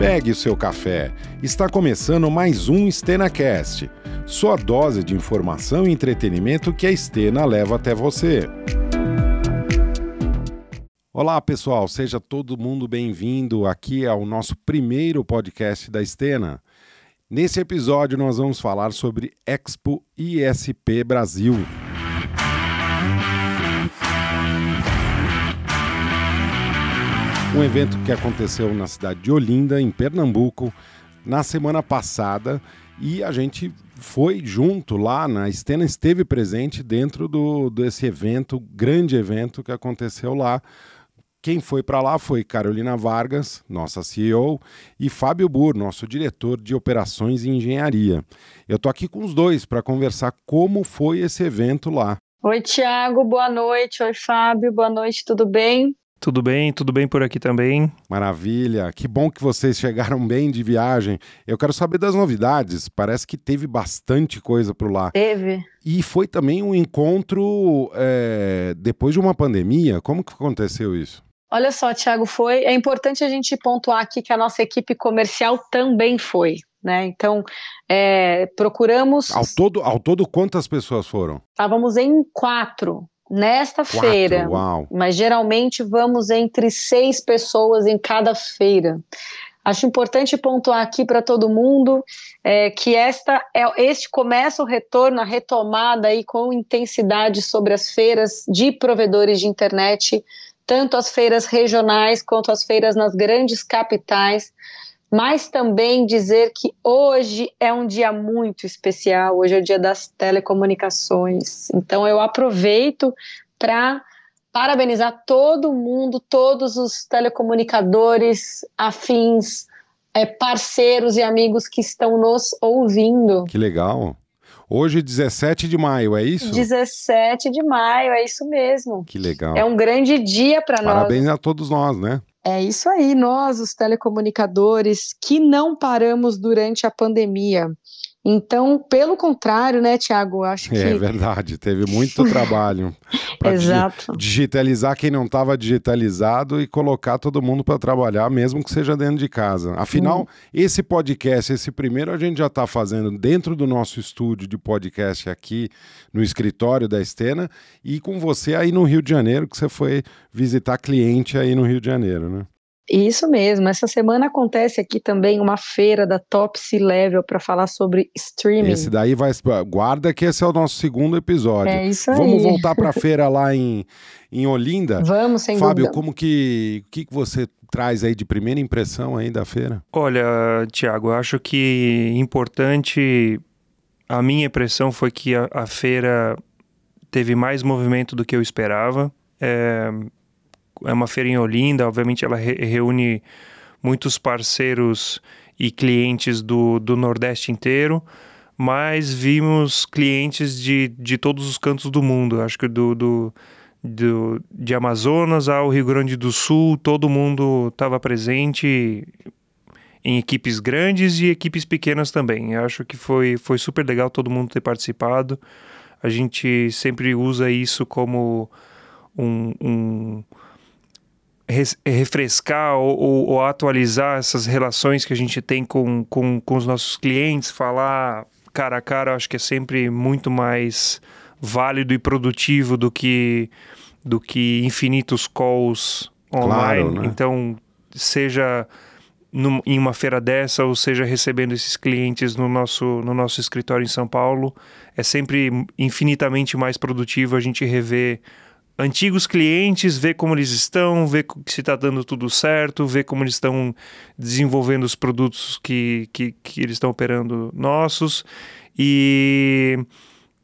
Pegue o seu café. Está começando mais um StenaCast, sua dose de informação e entretenimento que a Stena leva até você. Olá, pessoal, seja todo mundo bem-vindo aqui ao nosso primeiro podcast da Stena. Nesse episódio, nós vamos falar sobre Expo ISP Brasil. Um evento que aconteceu na cidade de Olinda, em Pernambuco, na semana passada, e a gente foi junto lá, na Stena esteve presente dentro do, desse evento, grande evento que aconteceu lá. Quem foi para lá foi Carolina Vargas, nossa CEO, e Fábio Bur, nosso diretor de operações e engenharia. Eu tô aqui com os dois para conversar como foi esse evento lá. Oi, Tiago, boa noite. Oi, Fábio, boa noite, tudo bem? Tudo bem, tudo bem por aqui também. Maravilha, que bom que vocês chegaram bem de viagem. Eu quero saber das novidades. Parece que teve bastante coisa por lá. Teve. E foi também um encontro é, depois de uma pandemia. Como que aconteceu isso? Olha só, Thiago, foi. É importante a gente pontuar aqui que a nossa equipe comercial também foi. Né? Então, é, procuramos. Ao todo, ao todo, quantas pessoas foram? Estávamos em quatro nesta Quatro, feira. Uau. Mas geralmente vamos entre seis pessoas em cada feira. Acho importante pontuar aqui para todo mundo é, que esta é, este começa o retorno, a retomada aí com intensidade sobre as feiras de provedores de internet, tanto as feiras regionais quanto as feiras nas grandes capitais mas também dizer que hoje é um dia muito especial, hoje é o dia das telecomunicações. Então eu aproveito para parabenizar todo mundo, todos os telecomunicadores afins, é, parceiros e amigos que estão nos ouvindo. Que legal. Hoje, 17 de maio, é isso? 17 de maio, é isso mesmo. Que legal. É um grande dia para nós. Parabéns a todos nós, né? É isso aí, nós, os telecomunicadores, que não paramos durante a pandemia. Então, pelo contrário, né, Tiago? Acho que. É verdade, teve muito trabalho. Exato. digitalizar quem não estava digitalizado e colocar todo mundo para trabalhar, mesmo que seja dentro de casa. Afinal, hum. esse podcast, esse primeiro, a gente já está fazendo dentro do nosso estúdio de podcast aqui no escritório da Estena e com você aí no Rio de Janeiro, que você foi visitar cliente aí no Rio de Janeiro, né? Isso mesmo. Essa semana acontece aqui também uma feira da Top C Level para falar sobre streaming. Esse daí vai. Guarda que esse é o nosso segundo episódio. É isso aí. Vamos voltar para a feira lá em, em Olinda. Vamos, sem Fábio, dúvida. como que, que você traz aí de primeira impressão aí da feira? Olha, Tiago, eu acho que importante. A minha impressão foi que a, a feira teve mais movimento do que eu esperava. É, é uma feira em Olinda, obviamente ela re reúne muitos parceiros e clientes do, do Nordeste inteiro, mas vimos clientes de, de todos os cantos do mundo. Acho que do, do, do de Amazonas ao Rio Grande do Sul, todo mundo estava presente em equipes grandes e equipes pequenas também. Eu acho que foi, foi super legal todo mundo ter participado. A gente sempre usa isso como um, um refrescar ou, ou, ou, atualizar essas relações que a gente tem com, com, com os nossos clientes, falar cara a cara, acho que é sempre muito mais válido e produtivo do que, do que infinitos calls online. Claro, né? Então, seja num, em uma feira dessa ou seja recebendo esses clientes no nosso, no nosso escritório em São Paulo, é sempre infinitamente mais produtivo a gente rever antigos clientes, ver como eles estão, ver se está dando tudo certo, ver como eles estão desenvolvendo os produtos que, que, que eles estão operando nossos. E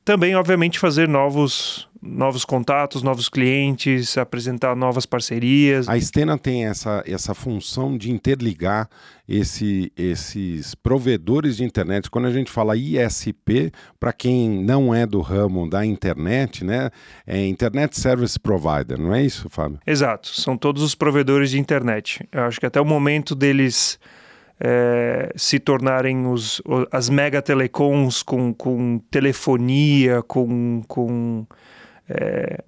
também, obviamente, fazer novos, novos contatos, novos clientes, apresentar novas parcerias. A Stena tem essa, essa função de interligar esse, esses provedores de internet. Quando a gente fala ISP, para quem não é do ramo da internet, né, é Internet Service Provider, não é isso, Fábio? Exato, são todos os provedores de internet. Eu acho que até o momento deles é, se tornarem os, as mega telecoms com, com telefonia, com, com é,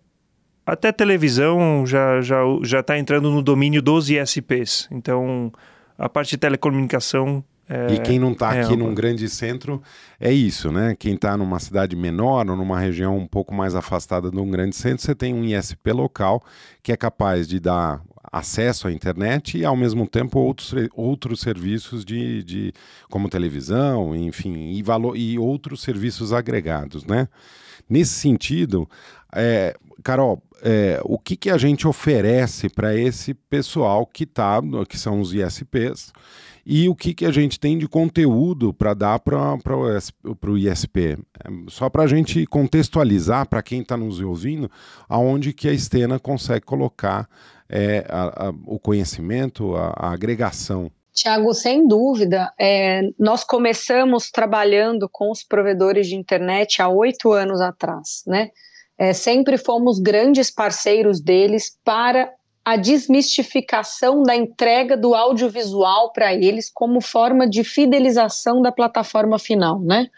até televisão já já já está entrando no domínio dos ISPs. Então a parte de telecomunicação é, e quem não está é aqui num grande centro é isso, né? Quem está numa cidade menor ou numa região um pouco mais afastada de um grande centro, você tem um ISP local que é capaz de dar acesso à internet e ao mesmo tempo outros, outros serviços de, de como televisão, enfim, e, valor, e outros serviços agregados, né? Nesse sentido, é, Carol, é, o que, que a gente oferece para esse pessoal que tá, que são os ISPs, e o que, que a gente tem de conteúdo para dar para o ISP. É, só para a gente contextualizar para quem está nos ouvindo, aonde que a Estena consegue colocar é, a, a, o conhecimento, a, a agregação. Tiago, sem dúvida, é, nós começamos trabalhando com os provedores de internet há oito anos atrás, né? É, sempre fomos grandes parceiros deles para a desmistificação da entrega do audiovisual para eles como forma de fidelização da plataforma final, né?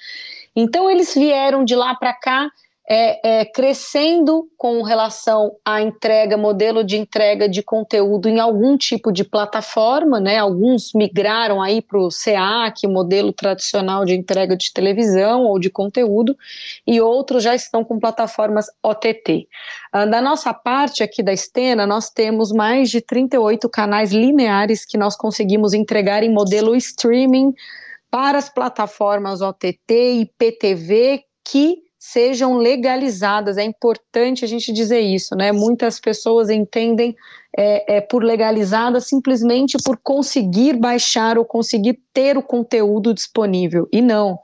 Então eles vieram de lá para cá é, é, crescendo com relação à entrega, modelo de entrega de conteúdo em algum tipo de plataforma, né? Alguns migraram aí para o SEAC, modelo tradicional de entrega de televisão ou de conteúdo, e outros já estão com plataformas OTT. Ah, da nossa parte aqui da Estena, nós temos mais de 38 canais lineares que nós conseguimos entregar em modelo streaming para as plataformas OTT e PTV que sejam legalizadas. É importante a gente dizer isso, né? Muitas pessoas entendem é, é, por legalizada simplesmente por conseguir baixar ou conseguir ter o conteúdo disponível. E não.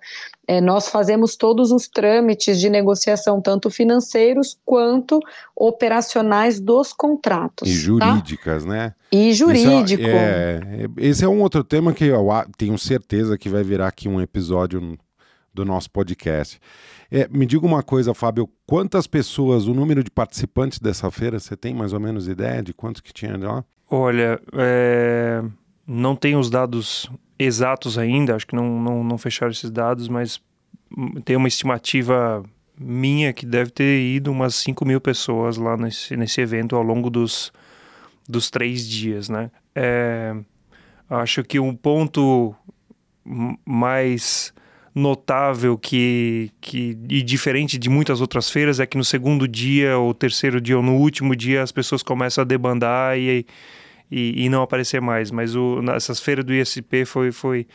É, nós fazemos todos os trâmites de negociação, tanto financeiros quanto operacionais dos contratos. E tá? jurídicas, tá? né? E jurídico. É, é, esse é um outro tema que eu tenho certeza que vai virar aqui um episódio do nosso podcast. É, me diga uma coisa, Fábio, quantas pessoas, o número de participantes dessa feira, você tem mais ou menos ideia de quantos que tinha lá? Olha, é... não tenho os dados exatos ainda, acho que não, não, não fecharam esses dados, mas tem uma estimativa minha que deve ter ido umas 5 mil pessoas lá nesse, nesse evento ao longo dos, dos três dias, né? É... acho que um ponto mais notável que, que e diferente de muitas outras feiras é que no segundo dia ou terceiro dia ou no último dia as pessoas começam a debandar e, e, e não aparecer mais. Mas o, essas feiras do ISP foi, foi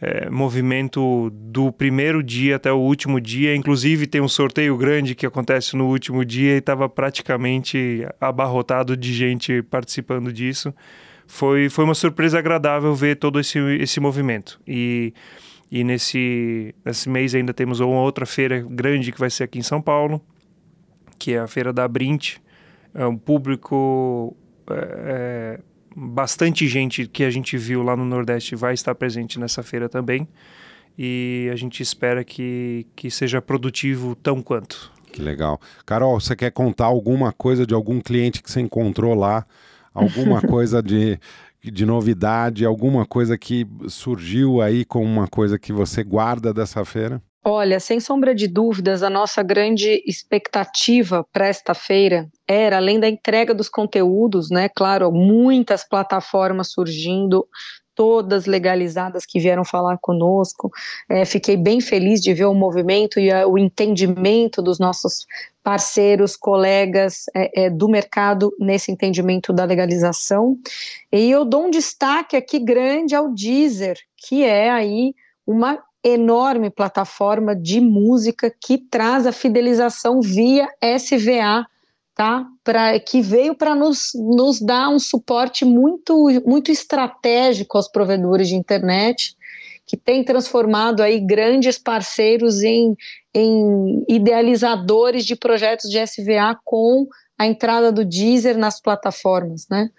é, movimento do primeiro dia até o último dia. Inclusive tem um sorteio grande que acontece no último dia e estava praticamente abarrotado de gente participando disso. Foi, foi uma surpresa agradável ver todo esse, esse movimento. E e nesse, nesse mês ainda temos uma outra feira grande que vai ser aqui em São Paulo, que é a Feira da Brint. É um público. É, é, bastante gente que a gente viu lá no Nordeste vai estar presente nessa feira também. E a gente espera que, que seja produtivo tão quanto. Que legal. Carol, você quer contar alguma coisa de algum cliente que você encontrou lá? Alguma coisa de de novidade, alguma coisa que surgiu aí com uma coisa que você guarda dessa feira? Olha, sem sombra de dúvidas, a nossa grande expectativa para esta feira era, além da entrega dos conteúdos, né? Claro, muitas plataformas surgindo, todas legalizadas que vieram falar conosco. É, fiquei bem feliz de ver o movimento e a, o entendimento dos nossos parceiros, colegas é, é, do mercado nesse entendimento da legalização. E eu dou um destaque aqui grande ao Deezer, que é aí uma enorme plataforma de música que traz a fidelização via SVA tá? Pra, que veio para nos, nos dar um suporte muito, muito estratégico aos provedores de internet, que tem transformado aí grandes parceiros em, em idealizadores de projetos de SVA com a entrada do Deezer nas plataformas, né?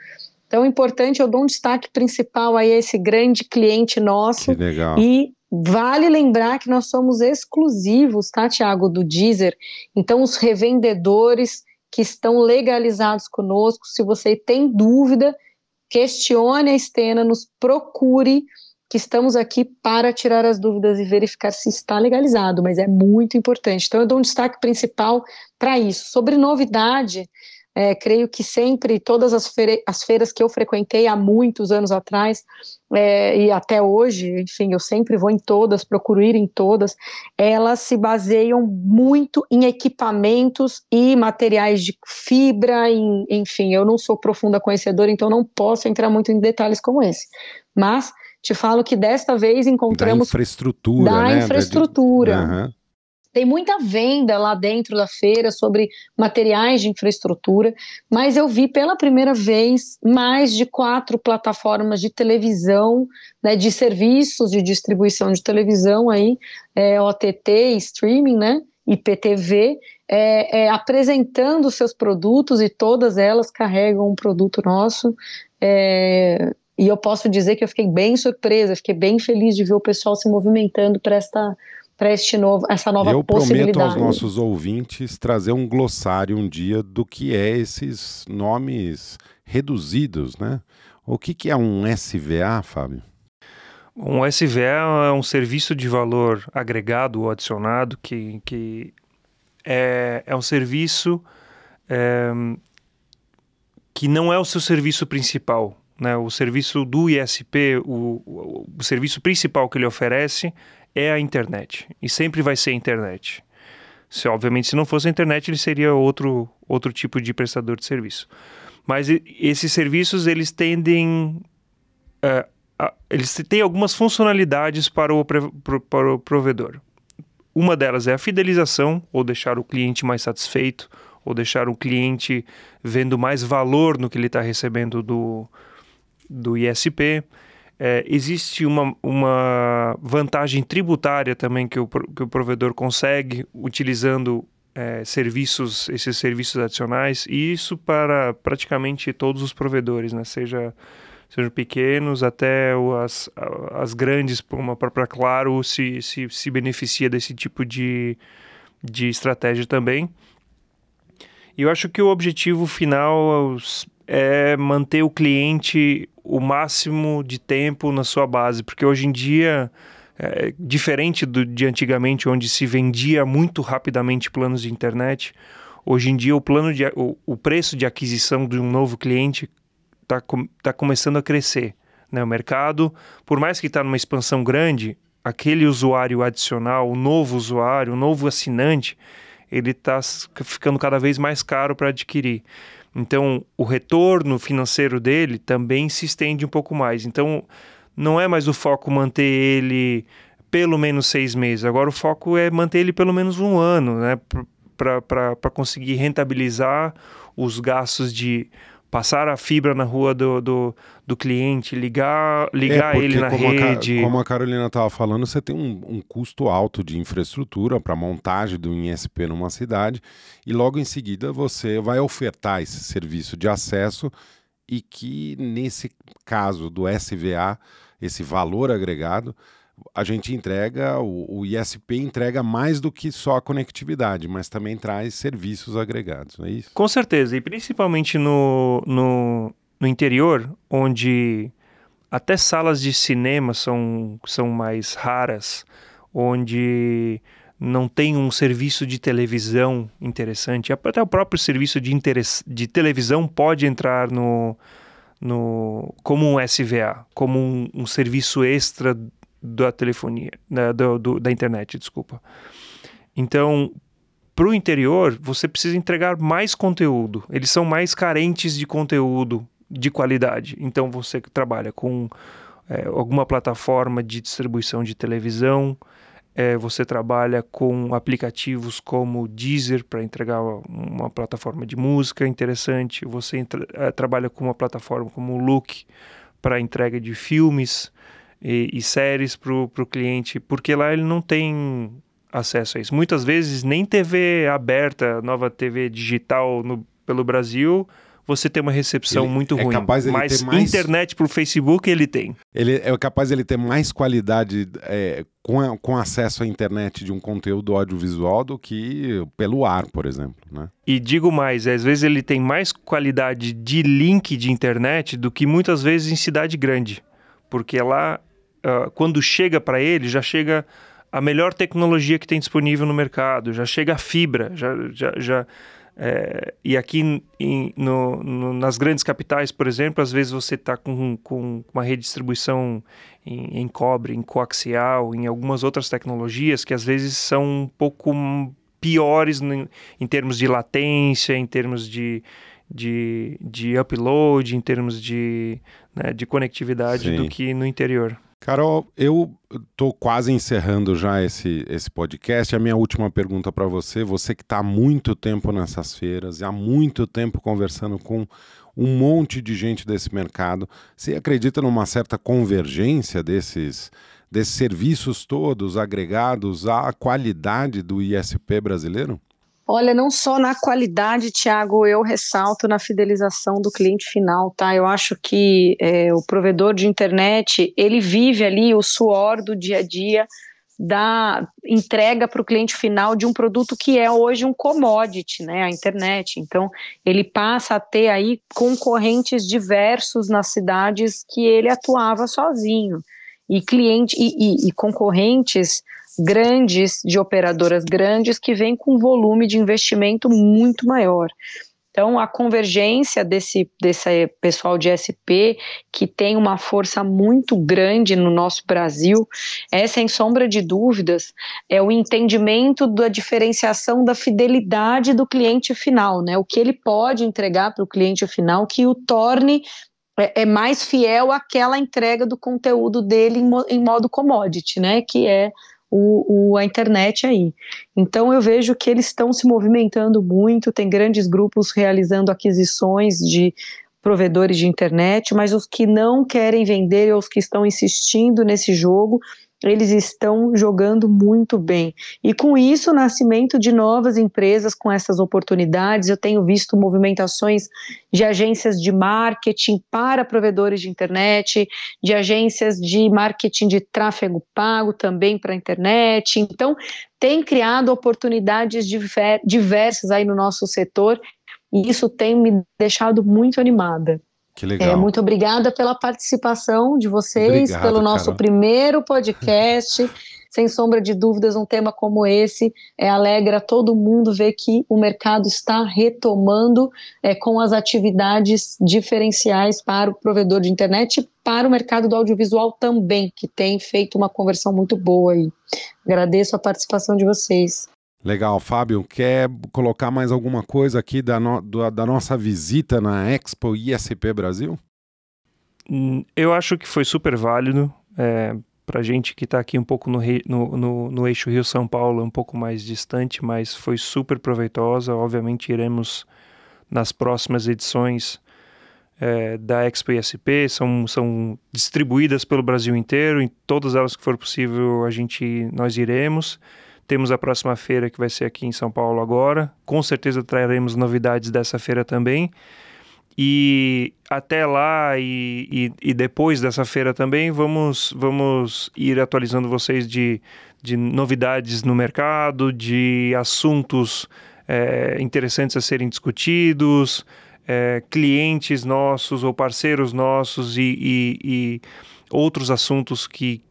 Então, é importante, eu dou um destaque principal aí a esse grande cliente nosso. Que legal. E vale lembrar que nós somos exclusivos, tá, Tiago, do Deezer. Então, os revendedores que estão legalizados conosco. Se você tem dúvida, questione a Estena, nos procure, que estamos aqui para tirar as dúvidas e verificar se está legalizado, mas é muito importante. Então, eu dou um destaque principal para isso. Sobre novidade, É, creio que sempre, todas as, feira, as feiras que eu frequentei há muitos anos atrás, é, e até hoje, enfim, eu sempre vou em todas, procuro ir em todas, elas se baseiam muito em equipamentos e materiais de fibra, em, enfim, eu não sou profunda conhecedora, então não posso entrar muito em detalhes como esse. Mas te falo que desta vez encontramos. Da infraestrutura. Da né? infraestrutura. Uhum. Tem muita venda lá dentro da feira sobre materiais de infraestrutura, mas eu vi pela primeira vez mais de quatro plataformas de televisão, né, de serviços de distribuição de televisão aí, é, OTT, streaming, né, IPTV, é, é, apresentando seus produtos e todas elas carregam um produto nosso. É, e eu posso dizer que eu fiquei bem surpresa, fiquei bem feliz de ver o pessoal se movimentando para esta para este novo, essa nova eu possibilidade. Eu prometo aos nossos ouvintes trazer um glossário um dia do que é esses nomes reduzidos, né? O que, que é um SVA, Fábio? Um SVA é um serviço de valor agregado ou adicionado que, que é, é um serviço é, que não é o seu serviço principal. Né? O serviço do ISP, o, o, o serviço principal que ele oferece é a internet e sempre vai ser a internet. Se obviamente se não fosse a internet ele seria outro outro tipo de prestador de serviço. Mas esses serviços eles tendem uh, a, eles têm algumas funcionalidades para o, para o provedor. Uma delas é a fidelização ou deixar o cliente mais satisfeito ou deixar o cliente vendo mais valor no que ele está recebendo do, do ISP. É, existe uma, uma vantagem tributária também que o, que o provedor consegue utilizando é, serviços, esses serviços adicionais, e isso para praticamente todos os provedores, né? seja sejam pequenos até as, as grandes, como a própria Claro, se, se, se beneficia desse tipo de, de estratégia também. E eu acho que o objetivo final é manter o cliente o máximo de tempo na sua base, porque hoje em dia, é, diferente do, de antigamente, onde se vendia muito rapidamente planos de internet, hoje em dia o plano de, o, o preço de aquisição de um novo cliente está tá começando a crescer. Né? O mercado, por mais que está numa expansão grande, aquele usuário adicional, o novo usuário, o novo assinante, ele está ficando cada vez mais caro para adquirir. Então, o retorno financeiro dele também se estende um pouco mais. Então, não é mais o foco manter ele pelo menos seis meses. Agora, o foco é manter ele pelo menos um ano, né? Para conseguir rentabilizar os gastos de passar a fibra na rua do, do, do cliente, ligar, ligar é ele na como rede. A, como a Carolina estava falando, você tem um, um custo alto de infraestrutura para montagem do ISP numa cidade e logo em seguida você vai ofertar esse serviço de acesso e que nesse caso do SVA, esse valor agregado, a gente entrega, o, o, ISP entrega mais do que só a conectividade, mas também traz serviços agregados, não é isso? Com certeza, e principalmente no, no, no interior, onde até salas de cinema são, são mais raras, onde não tem um serviço de televisão interessante, até o próprio serviço de, de televisão pode entrar no, no, como um SVA, como um, um serviço extra da telefonia, da, do, da internet, desculpa. Então, para o interior, você precisa entregar mais conteúdo. Eles são mais carentes de conteúdo de qualidade. Então, você trabalha com é, alguma plataforma de distribuição de televisão, é, você trabalha com aplicativos como Deezer para entregar uma plataforma de música interessante, você é, trabalha com uma plataforma como Look para entrega de filmes e, e séries para o cliente, porque lá ele não tem acesso a isso. Muitas vezes nem TV aberta, nova TV digital no, pelo Brasil, você tem uma recepção ele muito é ruim. Capaz mas mais... internet por Facebook ele tem. Ele é capaz ele ter mais qualidade é, com, a, com acesso à internet de um conteúdo audiovisual do que pelo ar, por exemplo. Né? E digo mais, às vezes ele tem mais qualidade de link de internet do que muitas vezes em cidade grande porque lá, uh, quando chega para ele, já chega a melhor tecnologia que tem disponível no mercado, já chega a fibra, já, já, já É, e aqui em, no, no, nas grandes capitais, por exemplo, às vezes você está com, com uma redistribuição em, em, cobre, em coaxial, em algumas outras tecnologias que às vezes são um pouco piores em, em termos de latência, em termos de, de, de upload, em termos de, né, de conectividade Sim. do que no interior. Carol, eu estou quase encerrando já esse, esse podcast. A minha última pergunta para você, você que está há muito tempo nessas feiras, há muito tempo conversando com um monte de gente desse mercado, você acredita numa certa convergência desses, desses serviços todos agregados à qualidade do ISP brasileiro? Olha, não só na qualidade, Tiago, eu ressalto na fidelização do cliente final, tá? Eu acho que é, o provedor de internet, ele vive ali o suor do dia a dia da entrega para o cliente final de um produto que é hoje um commodity, né, a internet. Então, ele passa a ter aí concorrentes diversos nas cidades que ele atuava sozinho e cliente e, e, e concorrentes grandes, de operadoras grandes, que vêm com volume de investimento muito maior. Então, a convergência desse, desse pessoal de SP, que tem uma força muito grande no nosso Brasil, é, sem sombra de dúvidas, é o entendimento da diferenciação da fidelidade do cliente final, né? O que ele pode entregar para o cliente final que o torne é, é, mais fiel àquela entrega do conteúdo dele em, modo commodity, né? Que é o, o, a internet aí. Então eu vejo que eles estão se movimentando muito, tem grandes grupos realizando aquisições de provedores de internet, mas os que não querem vender, os que estão insistindo nesse jogo, eles estão jogando muito bem. E com isso, o nascimento de novas empresas com essas oportunidades, eu tenho visto movimentações de agências de marketing para provedores de internet, de agências de marketing de tráfego pago também para a internet. Então, tem criado oportunidades diversas aí no nosso setor e isso tem me deixado muito animada. Que legal. É, muito obrigada pela participação de vocês, Obrigado, pelo nosso Carol. primeiro podcast. Sem sombra de dúvidas, um tema como esse é, alegra todo mundo ver que o mercado está retomando é, com as atividades diferenciais para o provedor de internet e para o mercado do audiovisual também, que tem feito uma conversão muito boa aí. Agradeço a participação de vocês. Legal, Fábio, quer colocar mais alguma coisa aqui da, no, da nossa visita na Expo ISP Brasil? Hum, eu acho que foi super válido. É, para gente que está aqui um pouco no, no, no, no eixo Rio-São Paulo, um pouco mais distante, mas foi super proveitosa. Obviamente, iremos nas próximas edições é, da Expo ISP, são, são distribuídas pelo Brasil inteiro, em todas elas que for possível, a gente, nós iremos. Temos a próxima feira que vai ser aqui em São Paulo agora. Com certeza traremos novidades dessa feira também. E até lá e, e, e, depois dessa feira também vamos, vamos ir atualizando vocês de, de novidades no mercado, de assuntos é, interessantes a serem discutidos, é, clientes nossos ou parceiros nossos e, e outros assuntos que,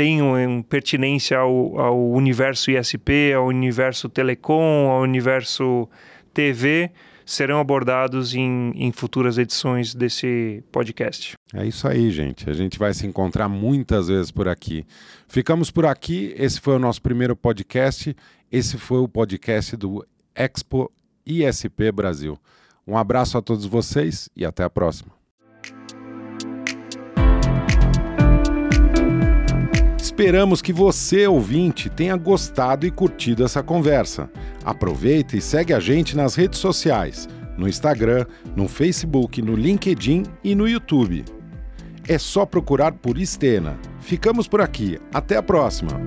tenham pertinência ao, ao universo ISP, ao universo telecom, ao universo TV, serão abordados em, em, futuras edições desse podcast. É isso aí, gente. A gente vai se encontrar muitas vezes por aqui. Ficamos por aqui. Esse foi o nosso primeiro podcast. Esse foi o podcast do Expo ISP Brasil. Um abraço a todos vocês e até a próxima. Esperamos que você, ouvinte, tenha gostado e curtido essa conversa. Aproveita e segue a gente nas redes sociais, no Instagram, no Facebook, no LinkedIn e no YouTube. É só procurar por Estena. Ficamos por aqui. Até a próxima!